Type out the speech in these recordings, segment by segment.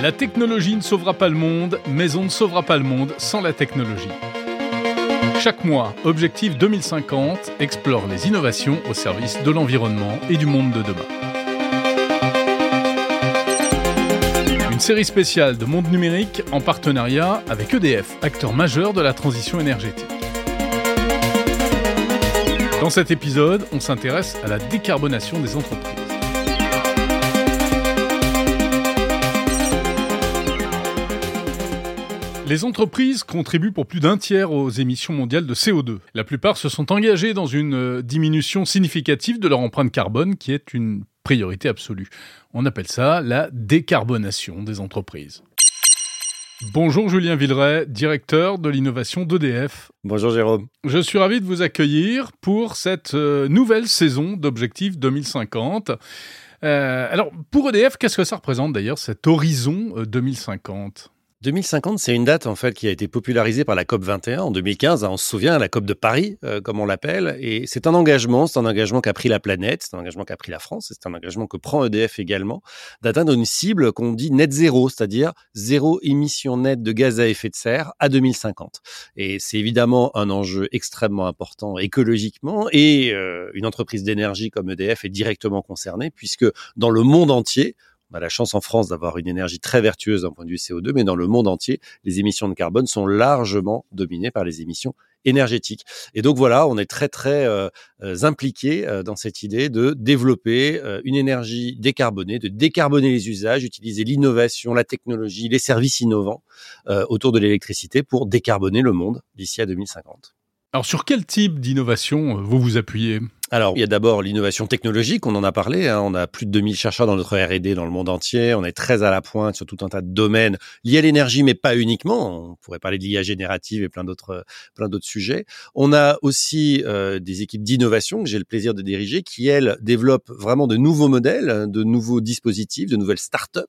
La technologie ne sauvera pas le monde, mais on ne sauvera pas le monde sans la technologie. Chaque mois, Objectif 2050 explore les innovations au service de l'environnement et du monde de demain. Une série spéciale de Monde Numérique en partenariat avec EDF, acteur majeur de la transition énergétique. Dans cet épisode, on s'intéresse à la décarbonation des entreprises. Les entreprises contribuent pour plus d'un tiers aux émissions mondiales de CO2. La plupart se sont engagées dans une euh, diminution significative de leur empreinte carbone qui est une priorité absolue. On appelle ça la décarbonation des entreprises. Bonjour Julien Villeray, directeur de l'innovation d'EDF. Bonjour Jérôme. Je suis ravi de vous accueillir pour cette euh, nouvelle saison d'Objectif 2050. Euh, alors, pour EDF, qu'est-ce que ça représente d'ailleurs cet horizon 2050 2050, c'est une date en fait qui a été popularisée par la COP 21 en 2015. On se souvient, la COP de Paris, euh, comme on l'appelle, et c'est un engagement, c'est un engagement qu'a pris la planète, c'est un engagement qu'a pris la France, c'est un engagement que prend EDF également, d'atteindre une cible qu'on dit net zéro, c'est-à-dire zéro émission nette de gaz à effet de serre à 2050. Et c'est évidemment un enjeu extrêmement important écologiquement, et euh, une entreprise d'énergie comme EDF est directement concernée puisque dans le monde entier, on a la chance en France d'avoir une énergie très vertueuse d'un point de vue CO2, mais dans le monde entier, les émissions de carbone sont largement dominées par les émissions énergétiques. Et donc voilà, on est très très euh, euh impliqué euh, dans cette idée de développer euh, une énergie décarbonée, de décarboner les usages, utiliser l'innovation, la technologie, les services innovants autour de l'électricité pour décarboner le monde d'ici à 2050. Alors sur quel type d'innovation vous vous appuyez? Alors, il y a d'abord l'innovation technologique, on en a parlé. Hein. On a plus de 2000 chercheurs dans notre R&D dans le monde entier. On est très à la pointe sur tout un tas de domaines liés à l'énergie, mais pas uniquement. On pourrait parler de l'IA générative et plein d'autres, plein d'autres sujets. On a aussi euh, des équipes d'innovation que j'ai le plaisir de diriger, qui elles développent vraiment de nouveaux modèles, de nouveaux dispositifs, de nouvelles startups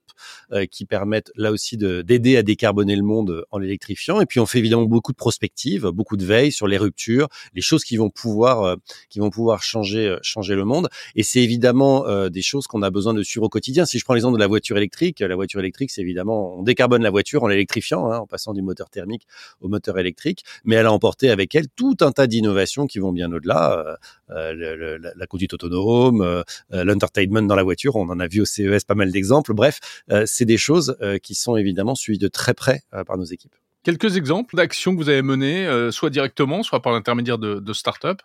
euh, qui permettent là aussi d'aider à décarboner le monde en l'électrifiant. Et puis on fait évidemment beaucoup de prospectives, beaucoup de veille sur les ruptures, les choses qui vont pouvoir, euh, qui vont pouvoir changer euh, changer le monde. Et c'est évidemment euh, des choses qu'on a besoin de suivre au quotidien. Si je prends l'exemple de la voiture électrique, la voiture électrique, c'est évidemment on décarbone la voiture en l'électrifiant, hein, en passant du moteur thermique au moteur électrique, mais elle a emporté avec elle tout un tas d'innovations qui vont bien au-delà. Euh, la, conduite autonome, l'entertainment dans la voiture, on en a vu au CES pas mal d'exemples. Bref, c'est des choses qui sont évidemment suivies de très près par nos équipes. Quelques exemples d'actions que vous avez menées, soit directement, soit par l'intermédiaire de, de start-up?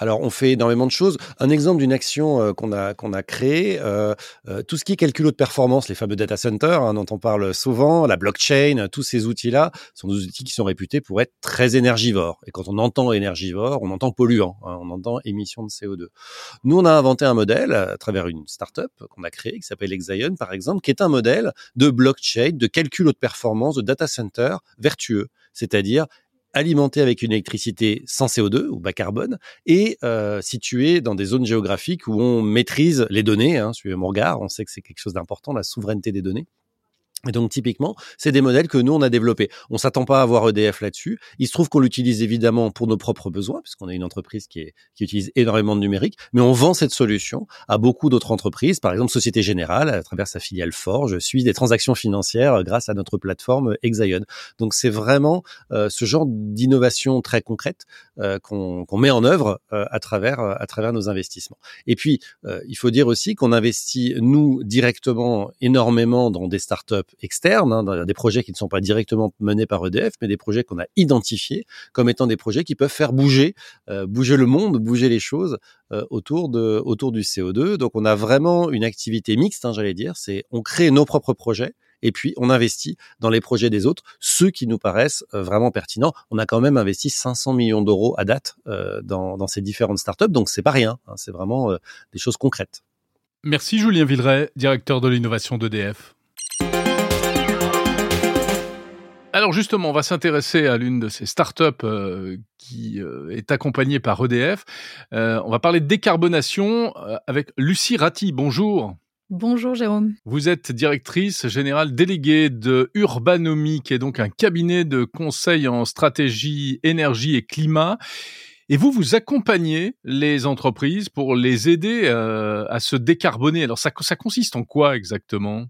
Alors, on fait énormément de choses. Un exemple d'une action euh, qu'on a qu'on a créée, euh, euh, tout ce qui est calcul de performance, les fameux data centers hein, dont on parle souvent, la blockchain, tous ces outils-là sont des outils qui sont réputés pour être très énergivores. Et quand on entend énergivore, on entend polluant, hein, on entend émission de CO2. Nous, on a inventé un modèle à travers une startup qu'on a créée qui s'appelle Exion, par exemple, qui est un modèle de blockchain, de calcul de performance, de data center vertueux, c'est-à-dire alimenté avec une électricité sans CO2 ou bas carbone et euh, situé dans des zones géographiques où on maîtrise les données. Hein, suivez mon regard, on sait que c'est quelque chose d'important, la souveraineté des données. Et donc typiquement, c'est des modèles que nous on a développés. On s'attend pas à avoir EDF là-dessus. Il se trouve qu'on l'utilise évidemment pour nos propres besoins, puisqu'on est une entreprise qui, est, qui utilise énormément de numérique, mais on vend cette solution à beaucoup d'autres entreprises. Par exemple, Société Générale, à travers sa filiale Forge, suit des transactions financières euh, grâce à notre plateforme Exaion. Donc c'est vraiment euh, ce genre d'innovation très concrète euh, qu'on met en œuvre euh, à travers à travers nos investissements. Et puis il faut dire aussi qu'on investit nous directement énormément dans des startups externes, hein, des projets qui ne sont pas directement menés par EDF, mais des projets qu'on a identifiés comme étant des projets qui peuvent faire bouger, euh, bouger le monde, bouger les choses euh, autour de autour du CO2. Donc on a vraiment une activité mixte, hein, j'allais dire. C'est on crée nos propres projets et puis on investit dans les projets des autres, ceux qui nous paraissent euh, vraiment pertinents. On a quand même investi 500 millions d'euros à date dans, ces différentes startups, donc c'est pas rien. Hein, c'est vraiment des choses concrètes. Merci Julien Villeray, directeur de l'innovation d'EDF. Alors justement, on va s'intéresser à l'une de ces startups euh, qui euh, est accompagnée par EDF. Euh, on va parler de décarbonation avec Lucie Ratti. Bonjour. Bonjour Jérôme. Vous êtes directrice générale déléguée de Urbanomie, qui est donc un cabinet de conseil en stratégie, énergie et climat. Et vous, vous accompagnez les entreprises pour les aider à se décarboner. Alors ça, ça consiste en quoi exactement?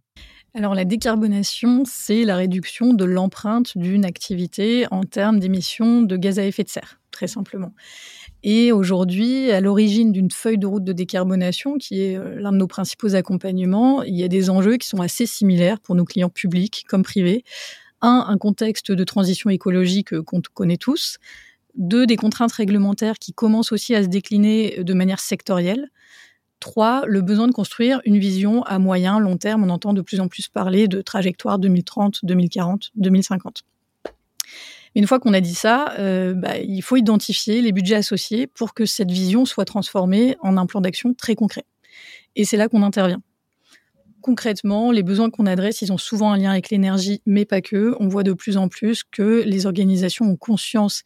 Alors la décarbonation, c'est la réduction de l'empreinte d'une activité en termes d'émissions de gaz à effet de serre, très simplement. Et aujourd'hui, à l'origine d'une feuille de route de décarbonation, qui est euh, l'un de nos principaux accompagnements, il y a des enjeux qui sont assez similaires pour nos clients publics comme privés. Un, un contexte de transition écologique euh, qu'on connaît tous. Deux, des contraintes réglementaires qui commencent aussi à se décliner de manière sectorielle. Trois, le besoin de construire une vision à moyen, long terme. On entend de plus en plus parler de trajectoire 2030, 2040, 2050. une fois qu'on a dit ça, euh, bah, il faut identifier les budgets associés pour que cette vision soit transformée en un plan d'action très concret. Et c'est là qu'on intervient concrètement, les besoins qu'on adresse, ils ont souvent un lien avec l'énergie, mais pas que. On voit de plus en plus que les organisations ont conscience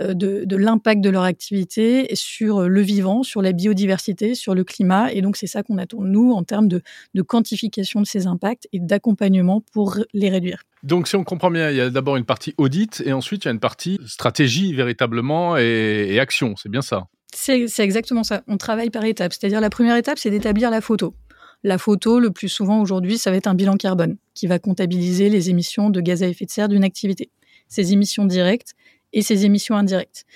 euh, de, l'impact de leur activité sur le vivant, sur la biodiversité, sur le climat. Et donc, c'est ça qu'on attend, nous, en termes de, quantification de ces impacts et d'accompagnement pour les réduire. Donc, si on comprend bien, il y a d'abord une partie audit et ensuite il y a une partie stratégie véritablement et, et action. C'est bien ça c'est exactement ça. On travaille par étapes. C'est-à-dire, la première étape, c'est d'établir la photo. La photo, le plus souvent aujourd'hui, ça va être un bilan carbone qui va comptabiliser les émissions de gaz à effet de serre d'une activité, ses émissions directes et ses émissions indirectes.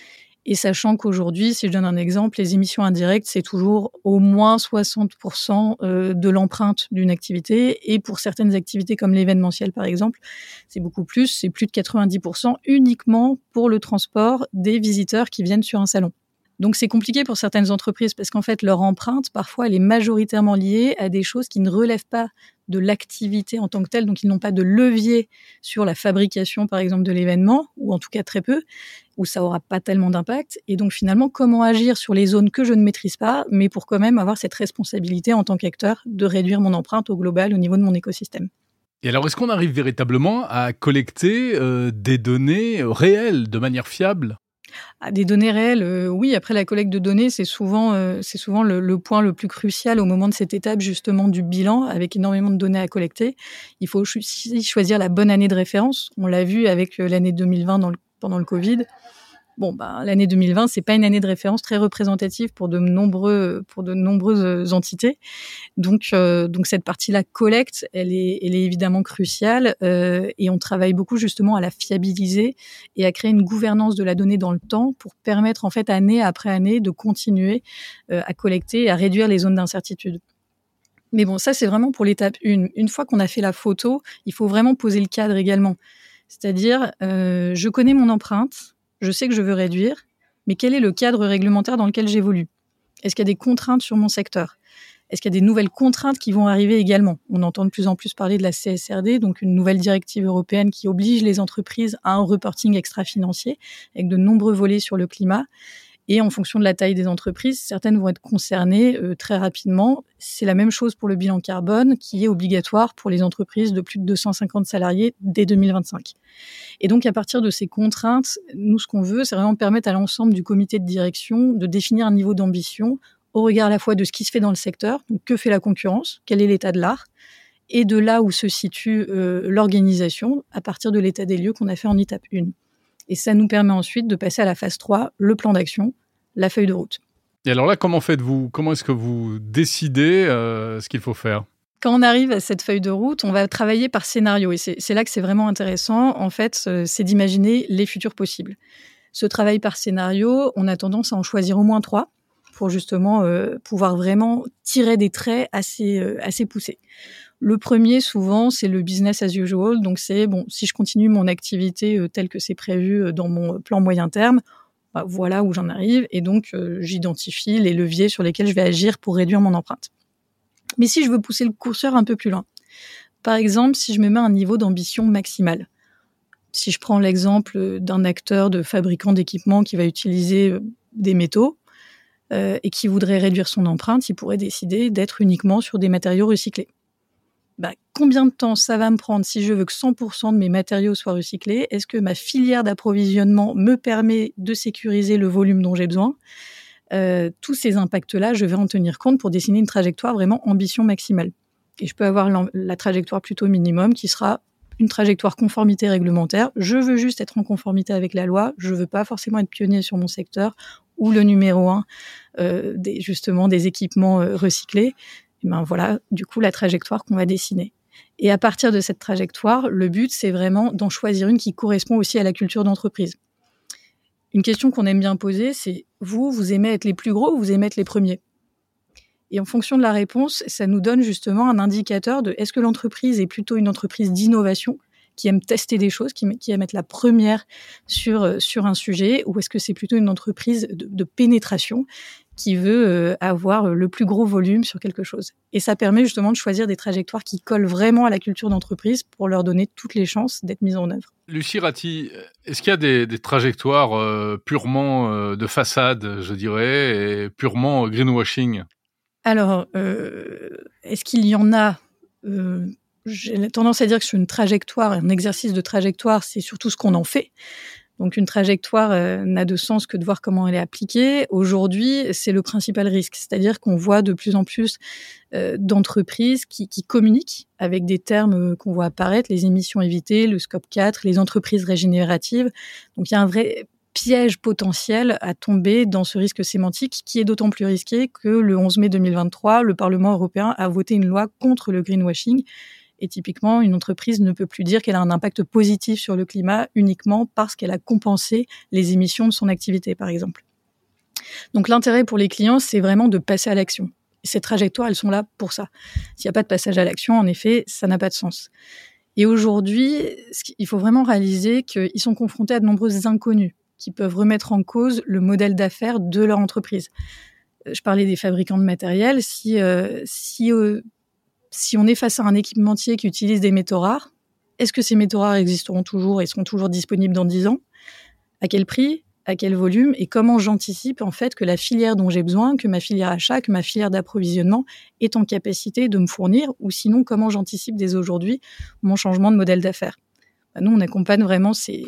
Et sachant qu'aujourd'hui, si je donne un exemple, les émissions indirectes, c'est toujours au moins 60% euh, de l'empreinte d'une activité. Et pour certaines activités comme l'événementiel, par exemple, c'est beaucoup plus, c'est plus de 90% uniquement pour le transport des visiteurs qui viennent sur un salon. Donc c'est compliqué pour certaines entreprises parce qu'en fait leur empreinte parfois elle est majoritairement liée à des choses qui ne relèvent pas de l'activité en tant que telle, donc ils n'ont pas de levier sur la fabrication par exemple de l'événement ou en tout cas très peu, où ça aura pas tellement d'impact. Et donc finalement comment agir sur les zones que je ne maîtrise pas, mais pour quand même avoir cette responsabilité en tant qu'acteur de réduire mon empreinte au global au niveau de mon écosystème. Et alors, est-ce qu'on arrive véritablement à collecter euh, des données réelles de manière fiable? Ah, des données réelles, euh, oui. Après, la collecte de données, c'est souvent, euh, le, point le plus crucial au moment de cette étape justement du bilan, avec énormément de données à collecter. Il faut choisir la bonne année de référence. On l'a vu avec euh, l'année 2020 pendant le Covid. Bon, bah, l'année 2020, c'est pas une année de référence très représentative pour de nombreux, pour de nombreuses entités. Donc, euh, donc cette partie-là collecte, elle est, elle est évidemment cruciale euh, et on travaille beaucoup justement à la fiabiliser et à créer une gouvernance de la donnée dans le temps pour permettre en fait année après année de continuer euh, à collecter et à réduire les zones d'incertitude. Mais bon, ça c'est vraiment pour l'étape 1. Une fois qu'on a fait la photo, il faut vraiment poser le cadre également. C'est-à-dire, euh, je connais mon empreinte, je sais que je veux réduire, mais quel est le cadre réglementaire dans lequel j'évolue? Est-ce qu'il y a des contraintes sur mon secteur? Est-ce qu'il y a des nouvelles contraintes qui vont arriver également? On entend de plus en plus parler de la CSRD, donc une nouvelle directive européenne qui oblige les entreprises à un reporting extra-financier avec de nombreux volets sur le climat. Et en fonction de la taille des entreprises, certaines vont être concernées euh, très rapidement. C'est la même chose pour le bilan carbone qui est obligatoire pour les entreprises de plus de 250 salariés dès 2025. Et donc à partir de ces contraintes, nous ce qu'on veut, c'est vraiment permettre à l'ensemble du comité de direction de définir un niveau d'ambition au regard à la fois de ce qui se fait dans le secteur, donc que fait la concurrence, quel est l'état de l'art, et de là où se situe euh, l'organisation à partir de l'état des lieux qu'on a fait en étape 1. Et ça nous permet ensuite de passer à la phase 3, le plan d'action, la feuille de route. Et alors là, comment faites-vous? Comment est-ce que vous décidez euh, ce qu'il faut faire? Quand on arrive à cette feuille de route, on va travailler par scénario. Et c'est là que c'est vraiment intéressant. En fait, euh, c'est d'imaginer les futurs possibles. Ce travail par scénario, on a tendance à en choisir au moins trois pour justement euh, pouvoir vraiment tirer des traits assez, assez poussés. Le premier, souvent, c'est le business as usual. Donc, c'est bon, si je continue mon activité telle que c'est prévu dans mon plan moyen terme, bah, voilà où j'en arrive, et donc euh, j'identifie les leviers sur lesquels je vais agir pour réduire mon empreinte. Mais si je veux pousser le curseur un peu plus loin, par exemple, si je me mets un niveau d'ambition maximale, si je prends l'exemple d'un acteur de fabricant d'équipements qui va utiliser euh, des métaux euh, et qui voudrait réduire son empreinte, il pourrait décider d'être uniquement sur des matériaux recyclés. Combien de temps ça va me prendre si je veux que 100% de mes matériaux soient recyclés? Est-ce que ma filière d'approvisionnement me permet de sécuriser le volume dont j'ai besoin? Euh, Tous ces impacts-là, je vais en tenir compte pour dessiner une trajectoire vraiment ambition maximale. Et je peux avoir la trajectoire plutôt minimum qui sera une trajectoire conformité réglementaire. Je veux juste être en conformité avec la loi. Je veux pas forcément être pionnier sur mon secteur ou le numéro un euh, justement des équipements euh, recyclés ben voilà, du coup, la trajectoire qu'on va dessiner. Et à partir de cette trajectoire, le but, c'est vraiment d'en choisir une qui correspond aussi à la culture d'entreprise. Une question qu'on aime bien poser, c'est vous, vous aimez être les plus gros ou vous aimez être les premiers? Et en fonction de la réponse, ça nous donne justement un indicateur de est-ce que l'entreprise est plutôt une entreprise d'innovation qui aime tester des choses, qui, aime être la première sur, euh, sur un sujet, ou est-ce que c'est plutôt une entreprise de pénétration qui veut euh, avoir le plus gros volume sur quelque chose. Et ça permet justement de choisir des trajectoires qui collent vraiment à la culture d'entreprise pour leur donner toutes les chances d'être mises en œuvre. Lucie Ratti, est-ce qu'il y a des, des trajectoires euh, purement euh, de façade, je dirais, et purement greenwashing? Alors, est-ce qu'il y en a? J'ai tendance à dire que sur une trajectoire, un exercice de trajectoire, c'est surtout ce qu'on en fait. Donc une trajectoire euh, n'a de sens que de voir comment elle est appliquée. Aujourd'hui, c'est le principal risque, c'est-à-dire qu'on voit de plus en plus euh, d'entreprises qui, qui, communiquent avec des termes euh, qu'on voit apparaître, les émissions évitées, le scope 4, les entreprises régénératives. Donc il y a un vrai piège potentiel à tomber dans ce risque sémantique qui est d'autant plus risqué que le 11 mai 2023, le Parlement européen a voté une loi contre le greenwashing et typiquement, une entreprise ne peut plus dire qu'elle a un impact positif sur le climat uniquement parce qu'elle a compensé les émissions de son activité, par exemple. Donc l'intérêt pour les clients, c'est vraiment de passer à l'action. Ces trajectoires, elles sont là pour ça. S'il n'y a pas de passage à l'action, en effet, ça n'a pas de sens. Et aujourd'hui, il faut vraiment réaliser qu'ils sont confrontés à de nombreuses inconnues qui peuvent remettre en cause le modèle d'affaires de leur entreprise. Je parlais des fabricants de matériel. Si, euh, si euh, si on est face à un équipementier qui utilise des métaux rares, est-ce que ces métaux rares existeront toujours et seront toujours disponibles dans 10 ans? À quel prix? À quel volume? Et comment j'anticipe en fait que la filière dont j'ai besoin, que ma filière achat, que ma filière d'approvisionnement est en capacité de me fournir? Ou sinon, comment j'anticipe dès aujourd'hui mon changement de modèle d'affaires? Bah, Nous, on accompagne vraiment ces,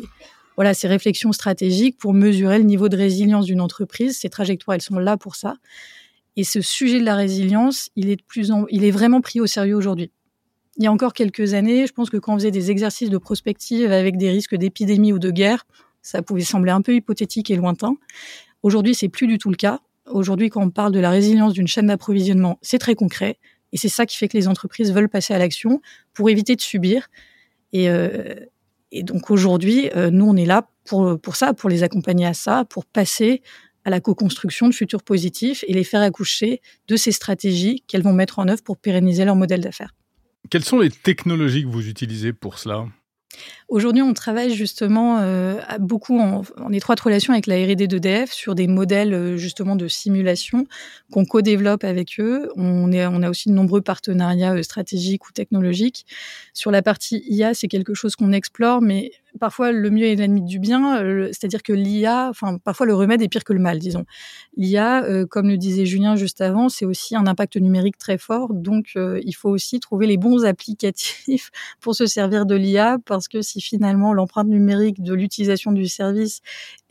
voilà, ces réflexions stratégiques pour mesurer le niveau de résilience d'une entreprise. Ces trajectoires, elles sont là pour ça. Et ce sujet de la résilience, il est de plus en, il est vraiment pris au sérieux aujourd'hui. Il y a encore quelques années, je pense que quand on faisait des exercices de prospective avec des risques d'épidémie ou de guerre, ça pouvait sembler un peu hypothétique et lointain. Aujourd'hui, c'est plus du tout le cas. Aujourd'hui, quand on parle de la résilience d'une chaîne d'approvisionnement, c'est très concret. Et c'est ça qui fait que les entreprises veulent passer à l'action pour éviter de subir. Et, euh, et donc aujourd'hui, euh, nous, on est là pour, pour ça, pour les accompagner à ça, pour passer à la co-construction de futurs positifs et les faire accoucher de ces stratégies qu'elles vont mettre en œuvre pour pérenniser leur modèle d'affaires. Quelles sont les technologies que vous utilisez pour cela? Aujourd'hui, on travaille justement euh, beaucoup en, étroite relation avec la R&D d'EDF sur des modèles euh, justement de simulation qu'on co-développe avec eux. On, a aussi de nombreux partenariats euh, stratégiques ou technologiques. Sur la partie IA, c'est quelque chose qu'on explore, mais parfois le mieux est l'ennemi du bien, c'est-à-dire que l'IA, enfin parfois le remède est pire que le mal, disons. L'IA, comme le disait Julien juste avant, c'est aussi un impact numérique très fort, donc il faut aussi trouver les bons applicatifs pour se servir de l'IA, parce que si finalement l'empreinte numérique de l'utilisation du service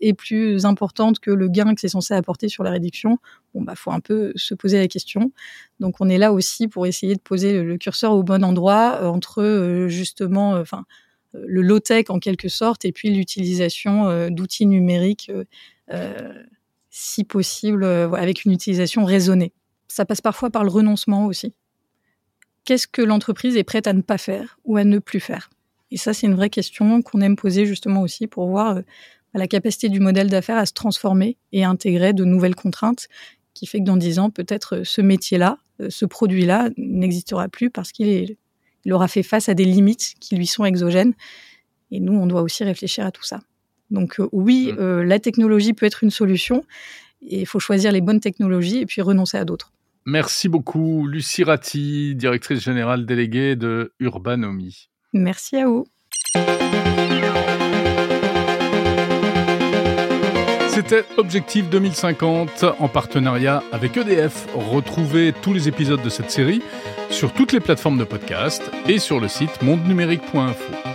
est plus importante que le gain que c'est censé apporter sur la réduction, bon bah faut un peu se poser la question. Donc on est là aussi pour essayer de poser le curseur au bon endroit entre justement, enfin le low-tech en quelque sorte, et puis l'utilisation euh, d'outils numériques, euh, euh, si possible, avec une utilisation raisonnée. Ça passe parfois par le renoncement aussi. Qu'est-ce que l'entreprise est prête à ne pas faire ou à ne plus faire? Et ça, c'est une vraie question qu'on aime poser justement aussi pour voir la capacité du modèle d'affaires à se transformer et intégrer de nouvelles contraintes qui fait que dans dix ans, peut-être ce métier-là, ce produit-là n'existera plus parce qu'il il aura fait face à des limites qui lui sont exogènes. Et nous, on doit aussi réfléchir à tout ça. Donc euh, oui, mm. euh, la technologie peut être une solution. Et il faut choisir les bonnes technologies et puis renoncer à d'autres. Merci beaucoup, Lucie Ratti, directrice générale déléguée de Urbanomi. Merci à vous. C'était Objectif 2050 en partenariat avec EDF. Retrouvez tous les épisodes de cette série sur toutes les plateformes de podcast et sur le site mondenumérique.info.